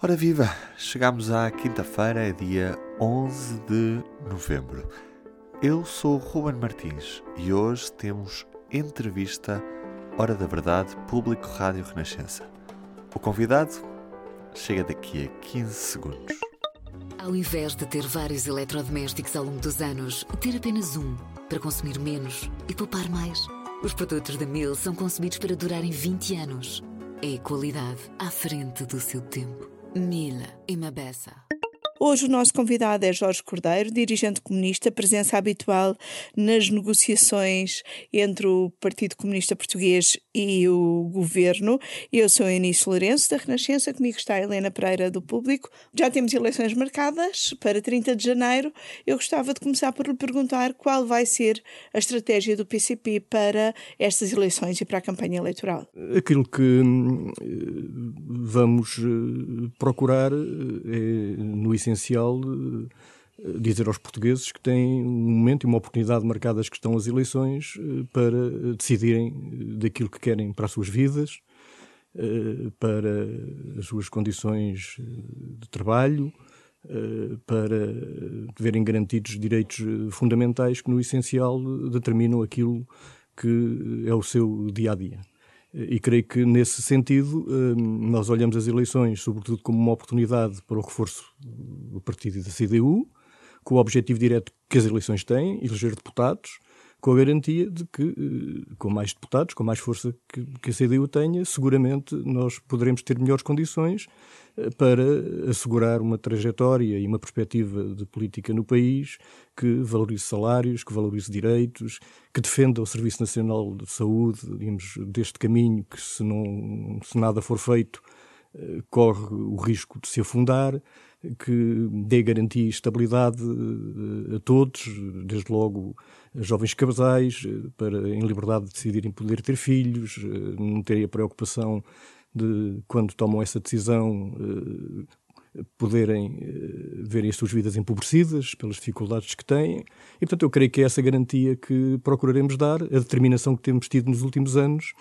Ora viva, chegamos à quinta-feira, dia 11 de novembro. Eu sou Ruben Martins e hoje temos entrevista Hora da Verdade, Público Rádio Renascença. O convidado chega daqui a 15 segundos. Ao invés de ter vários eletrodomésticos ao longo dos anos, ter apenas um para consumir menos e poupar mais. Os produtos da Mil são concebidos para durarem 20 anos. É qualidade à frente do seu tempo. Miele, immer besser. Hoje o nosso convidado é Jorge Cordeiro, dirigente comunista, presença habitual nas negociações entre o Partido Comunista Português e o governo. Eu sou Eunice Lourenço, da Renascença, comigo está Helena Pereira, do Público. Já temos eleições marcadas para 30 de janeiro. Eu gostava de começar por lhe perguntar qual vai ser a estratégia do PCP para estas eleições e para a campanha eleitoral. Aquilo que hum, vamos eh, procurar eh, é, no essencial, eh, dizer aos portugueses que têm um momento e uma oportunidade marcadas que estão as eleições para decidirem daquilo que querem para as suas vidas, para as suas condições de trabalho, para verem garantidos direitos fundamentais que, no essencial, determinam aquilo que é o seu dia a dia. E creio que, nesse sentido, hum, nós olhamos as eleições, sobretudo, como uma oportunidade para o reforço do partido e da CDU, com o objetivo direto que as eleições têm, eleger deputados, com a garantia de que, eh, com mais deputados, com mais força que, a CDU tenha, seguramente nós poderemos ter melhores condições eh, para assegurar uma trajetória e uma perspectiva de política no país que valorize salários, que valorize direitos, que defenda o Serviço Nacional de Saúde, digamos, deste caminho que, se, não, se nada for feito, eh, corre o risco de se afundar que dê garantia e estabilidade eh, a todos, desde logo a jovens casais, eh, para em liberdade de decidirem poder ter filhos, eh, não terem a preocupação de, quando tomam essa decisão, poderem verem as suas vidas empobrecidas pelas dificuldades que têm. E, portanto, eu creio que é essa garantia que procuraremos dar, a determinação que temos tido nos últimos anos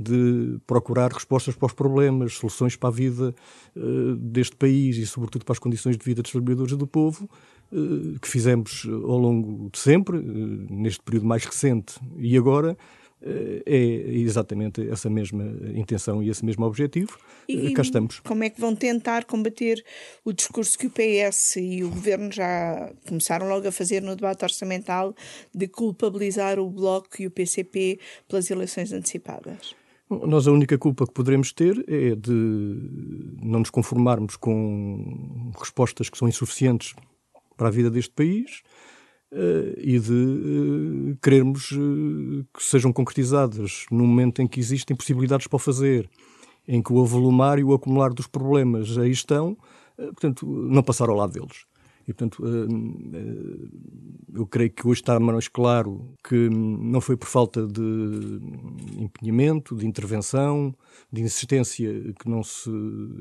de procurar respostas para os problemas, soluções para a vida uh, deste país e, sobretudo, para as condições de vida dos trabalhadores e do povo, uh, que fizemos ao longo de sempre, uh, neste período mais recente e agora, é exatamente essa mesma intenção e esse mesmo objetivo. E Cá estamos. Como é que vão tentar combater o discurso que o PS e o governo já começaram logo a fazer no debate orçamental de culpabilizar o Bloco e o PCP pelas eleições antecipadas? Nós a única culpa que poderemos ter é de não nos conformarmos com respostas que são insuficientes para a vida deste país uh, e de uh, querermos uh, que sejam concretizadas no momento em que existem possibilidades para o fazer, em que o avolumar e o acumular dos problemas aí estão, portanto, não passar ao lado deles. E, portanto, hum, eh, eu creio que hoje está mais claro que não foi por falta de empenhamento, de intervenção, de insistência que não se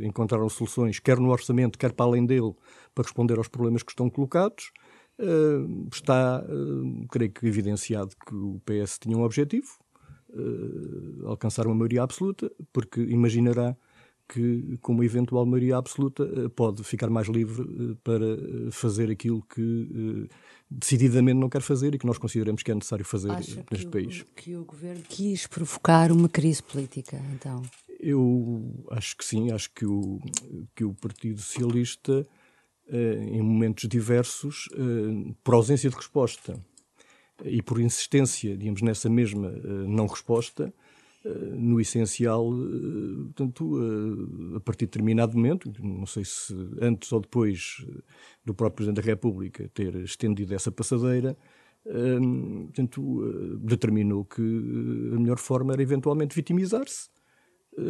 encontraram soluções, quer no orçamento, quer para além dele, para responder aos problemas que estão colocados. Eh, está, eh, creio que, evidenciado que o PS tinha um objetivo, alcançar uma maioria absoluta, porque imaginará que, com uma eventual maioria absoluta, eh, pode ficar mais livre eh, para eh, fazer aquilo que decididamente não quer fazer e que nós consideramos que é necessário fazer Acha neste que país. O, que o governo quis provocar uma crise política, então? Eu acho que sim, acho que o, que o Partido Socialista, em momentos diversos, por ausência de resposta e por insistência, digamos, nessa mesma não resposta, no essencial, eh, portanto, eh, a partir de determinado momento, não sei se antes ou depois eh, do próprio Presidente da República ter estendido essa passadeira, portanto, determinou que a melhor forma era eventualmente vitimizar-se,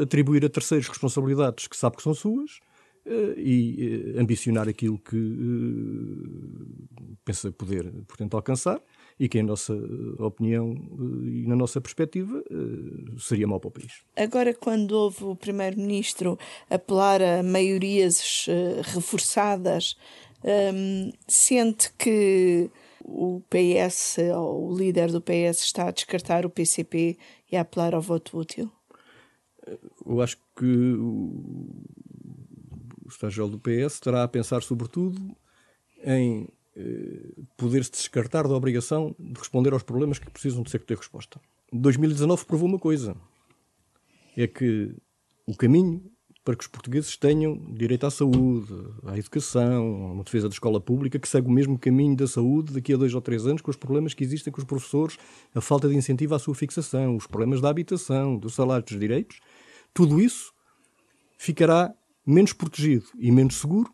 atribuir a terceiros responsabilidades que sabe que são suas e ambicionar aquilo que pensa poder, portanto, alcançar e que, em nossa opinião eh, e na nossa perspectiva, eh, seria mau para o país. Agora, quando houve o Primeiro-Ministro apelar a maiorias eh, reforçadas, um, sente que o PS, ou o líder do PS, está a descartar o PCP e a apelar ao voto útil? Eu acho que o secretário do PS estará a pensar, sobretudo, em eh, poder-se descartar da obrigação de responder aos problemas que precisam de ser ter resposta. 2019 provou uma coisa: é que o caminho para que os portugueses tenham direito à saúde, à educação, a uma defesa da escola pública, que segue o mesmo caminho da saúde daqui a dois ou três anos, com os problemas que existem com os professores, a falta de incentivo à sua fixação, os problemas da habitação, do salário dos direitos, tudo isso ficará menos protegido e menos seguro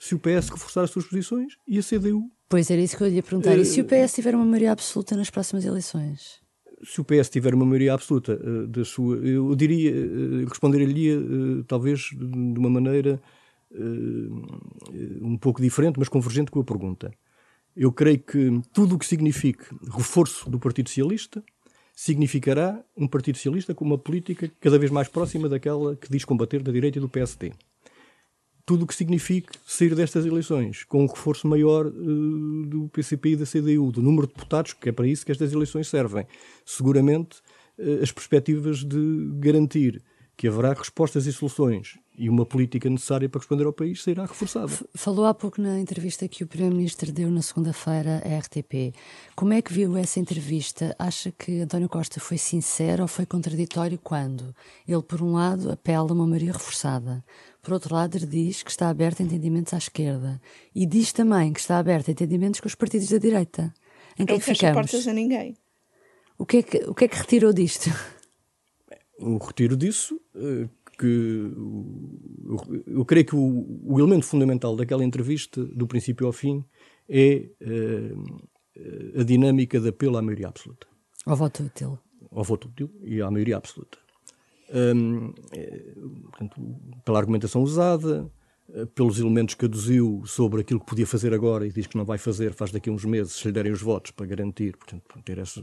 se o PS reforçar as suas posições e a CDU. Pois era isso que eu lhe ia perguntar. Uh, e se o PS tiver uma maioria absoluta nas próximas eleições? se o PS tiver uma maioria absoluta uh, da sua, eu diria, uh, responderia-lhe talvez de uma maneira um pouco diferente, mas convergente com a pergunta. Eu creio que tudo o que signifique reforço do Partido Socialista significará um Partido Socialista com uma política cada vez mais próxima daquela que diz combater da direita e do PSD tudo o que signifique sair destas eleições, com um reforço maior uh, do PCP e da CDU, do número de deputados, que é para isso que estas eleições servem. Seguramente uh, as perspectivas de garantir que haverá respostas e soluções e uma política necessária para responder ao país será reforçada. Falou há pouco na entrevista que o Primeiro-Ministro deu na segunda-feira à RTP. Como é que viu essa entrevista? Acha que António Costa foi sincero ou foi contraditório quando ele, por um lado, apela a uma maioria reforçada, por outro lado, ele diz que está aberto a entendimentos à esquerda e diz também que está aberto a entendimentos com os partidos da direita. Em que Não é que fecha portas a ninguém. O que, é que, o que é que retirou disto? o retiro disso, eh, que eu creio que o, o, elemento fundamental daquela entrevista, do princípio ao fim, é uh, a dinâmica de apelo à maioria absoluta. Ao voto útil. Ao voto útil e à maioria absoluta. Um, é, portanto, pela argumentação usada, pelos elementos que aduziu sobre aquilo que podia fazer agora e diz que não vai fazer, faz daqui a uns meses, se lhe derem os votos para garantir, portanto, ter essa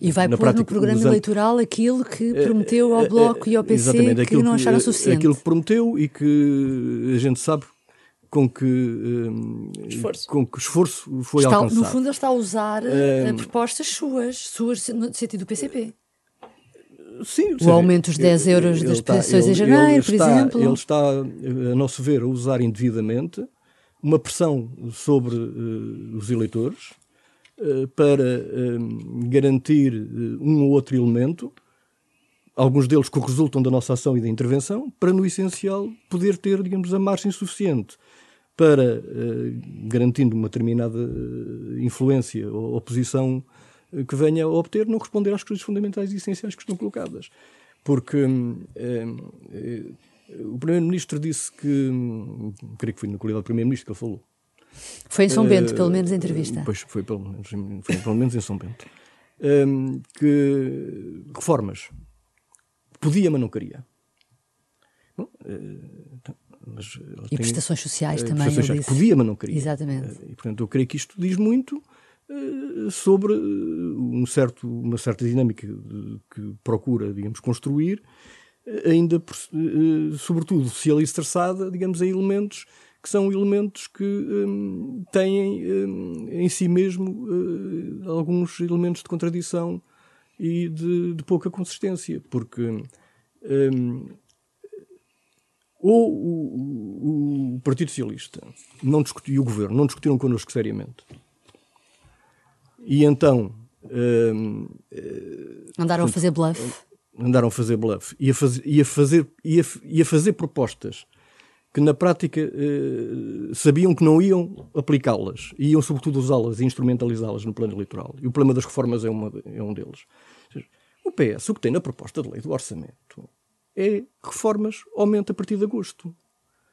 e vai pôr prática, no programa eleitoral aquilo que eh, prometeu ao eh, Bloco e ao PC Exatamente, que não acharam suficiente. Aquilo que prometeu e que a gente sabe com que, um, esforço. Com que esforço foi está, alcançado. No fundo, ele está a usar um, propostas suas, suas no sentido do PCP. Sim, o aumento dos 10 euros das pensões em janeiro, por está, exemplo. Ele está, a nosso ver, a usar indevidamente uma pressão sobre uh, os eleitores uh, para uh, garantir um ou outro elemento, alguns deles que resultam da nossa ação e da intervenção, para, no essencial, poder ter, digamos, a margem suficiente para, garantindo uma determinada influência ou oposição que venha a obter não responder às questões fundamentais e essenciais que estão colocadas. Porque eh, eh, o Primeiro-Ministro disse que, hum, creio que foi na qualidade do Primeiro-Ministro que ele falou. Foi em São Bento, uh, pelo menos a entrevista. Pois foi pelo menos, foi pelo menos em São Bento. Um, que reformas podia, mas não queria. Bom, uh, mas e prestações sociais uh, também. Prestações sociais, podia, mas não queria. Exatamente. e portanto, eu creio que isto diz muito sobre eh, um certo, uma certa dinâmica que procura, digamos, construir, eh, ainda, sobretudo, se alicerçada, digamos, em elementos que são elementos que têm em si mesmo alguns elementos de contradição e de, de pouca consistência, porque ou o, o, Partido Socialista não discutiu, e o Governo não discutiram connosco seriamente e então. Uh, andaram portanto, a fazer bluff. Andaram a fazer bluff. E a fazer, e a fazer, e a, e a fazer propostas que na prática uh, sabiam que não iam aplicá-las, iam sobretudo usá-las e instrumentalizá-las no plano eleitoral. E o problema das reformas é, uma, é um deles. O PS, o que tem na proposta de lei do orçamento é reformas aumenta a partir de agosto.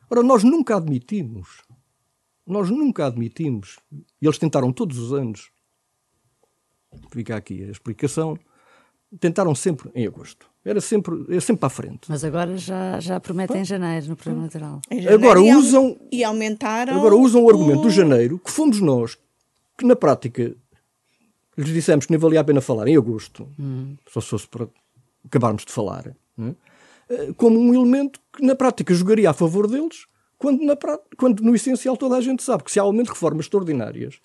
Ora, nós nunca admitimos, nós nunca admitimos, e eles tentaram todos os anos fica aqui a explicação, tentaram sempre em agosto. Era sempre, era sempre para a frente. Mas agora já, já prometem em janeiro, no programa eleitoral. Agora usam. E aumentaram. Agora usam o argumento o... do janeiro, que fomos nós, que na prática lhes dissemos que nem valia a pena falar em agosto, hum. só se fosse para acabarmos de falar, né? como um elemento que na prática jogaria a favor deles, quando, na, quando no essencial toda a gente sabe que se há aumento de reformas extraordinárias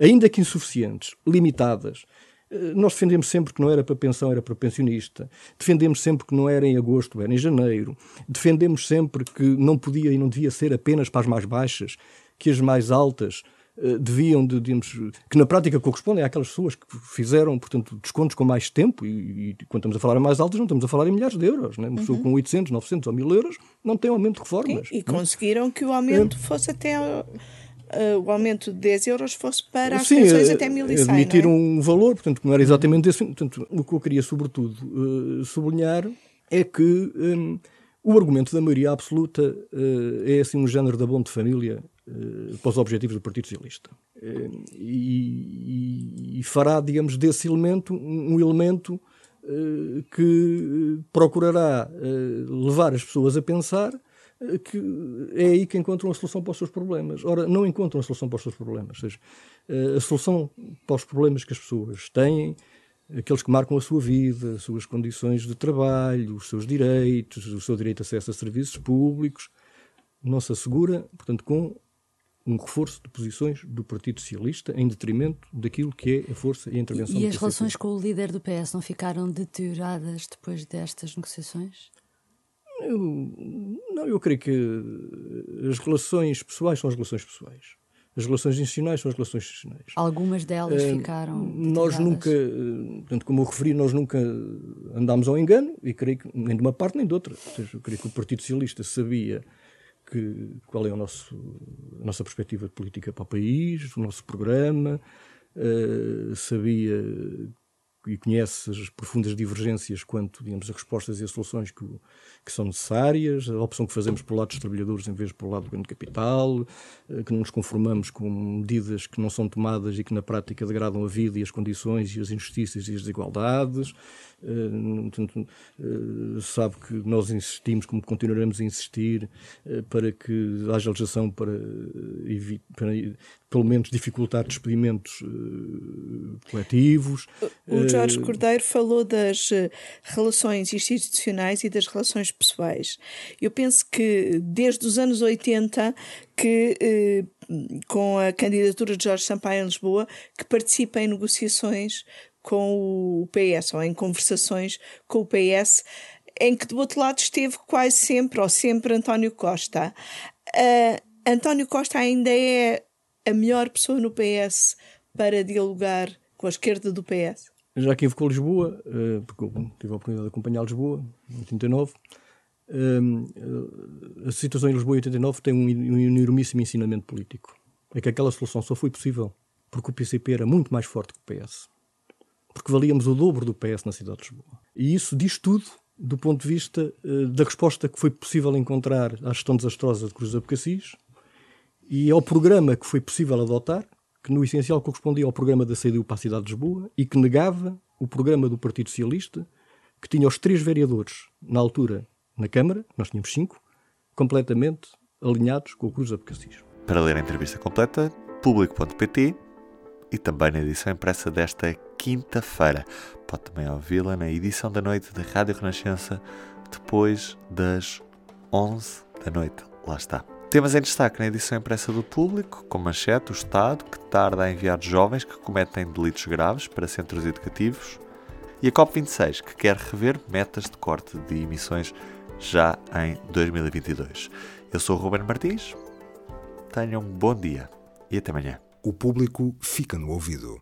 ainda que insuficientes, limitadas, Eh, nós defendemos sempre que não era para pensão, era para pensionista. Defendemos sempre que não era em agosto, era em janeiro. Defendemos sempre que não podia e não devia ser apenas para as mais baixas, que as mais altas uh, deviam, de, digamos, que na prática correspondem àquelas pessoas que fizeram, portanto, descontos com mais tempo. E, e quando estamos a falar em mais altas, não estamos a falar em milhares de euros. Né? Uma pessoa uhum. com 800, 900 ou 1000 euros não tem aumento de reformas. E, e conseguiram que o aumento é. fosse até uh, o aumento de 10 euros fosse para as Sim, pensões até 1100. Admitir é? um valor, portanto, não era exatamente esse. Portanto, o que eu queria, sobretudo, uh, sublinhar é que um, o argumento da maioria absoluta uh, é assim um género da bom de família para os objetivos do Partido Socialista. E, e, fará, digamos, desse elemento um elemento que procurará levar as pessoas a pensar que é aí que encontram a solução para os seus problemas. Ora, não encontram a solução para os seus problemas. Ou seja, eh, a solução para os problemas que as pessoas têm, aqueles que marcam a sua vida, as suas condições de trabalho, os seus direitos, o seu direito de acesso a serviços públicos, não se assegura, portanto, com um reforço de posições do Partido Socialista em detrimento daquilo que é a força e a intervenção e as relações com o líder do PS não ficaram deterioradas depois destas negociações? Eu, não, eu creio que as relações pessoais são as relações pessoais. As relações institucionais são as relações institucionais. Algumas delas uh, ficaram. Nós nunca, portanto, como eu referi, nós nunca andámos ao engano, e creio que nem de uma parte nem de outra. Ou seja, eu creio que o Partido Socialista sabia que, qual é o nosso, a nossa perspectiva de política para o país, o nosso programa, uh, sabia e conhece as profundas divergências quanto, digamos, a respostas e as soluções que, que são necessárias, a opção que fazemos pelo lado dos trabalhadores em vez pelo lado do grande capital, eh, que não nos conformamos com medidas que não são tomadas e que na prática degradam a vida e as condições e as injustiças e as desigualdades. Uh, sabe que nós insistimos, como continuaremos a insistir, para que haja legislação para, para pelo menos dificultar despedimentos coletivos. O Jorge Cordeiro falou das relações institucionais e das relações pessoais. Eu penso que desde os anos 80 que com a candidatura de Jorge Sampaio em Lisboa, que participa em negociações com o PS ou em conversações com o PS, em que do outro lado esteve quase sempre ou sempre António Costa. Uh, António Costa ainda é a melhor pessoa no PS para dialogar com a esquerda do PS? Já aqui com Lisboa, uh, porque tive a oportunidade de acompanhar Lisboa em 89. Uh, a situação em Lisboa em 89 tem um, enormíssimo ensinamento político. É que aquela solução só foi possível porque o PCP era muito mais forte que o PS porque valíamos o dobro do PS na cidade de Lisboa. E isso diz tudo do ponto de vista uh, da resposta que foi possível encontrar à gestão desastrosa de Cruz Abcacis e ao programa que foi possível adotar, que no essencial correspondia ao programa da CDU para a cidade de Lisboa e que negava o programa do Partido Socialista, que tinha os três vereadores, na altura, na Câmara, nós tínhamos cinco, completamente alinhados com o Cruz Abcacis. Para ler a entrevista completa, público.pt e também na edição impressa desta quinta-feira. Pode também ouvi-la na edição da noite da Rádio Renascença, depois das 11 da noite. Lá está. Temas em destaque na edição impressa do Público, com manchete o Estado, que tarda a enviar jovens que cometem delitos graves para centros educativos, e a COP26, que quer rever metas de corte de emissões já em 2022. Eu sou o Ruben Martins, tenham um bom dia e até amanhã. O público fica no ouvido.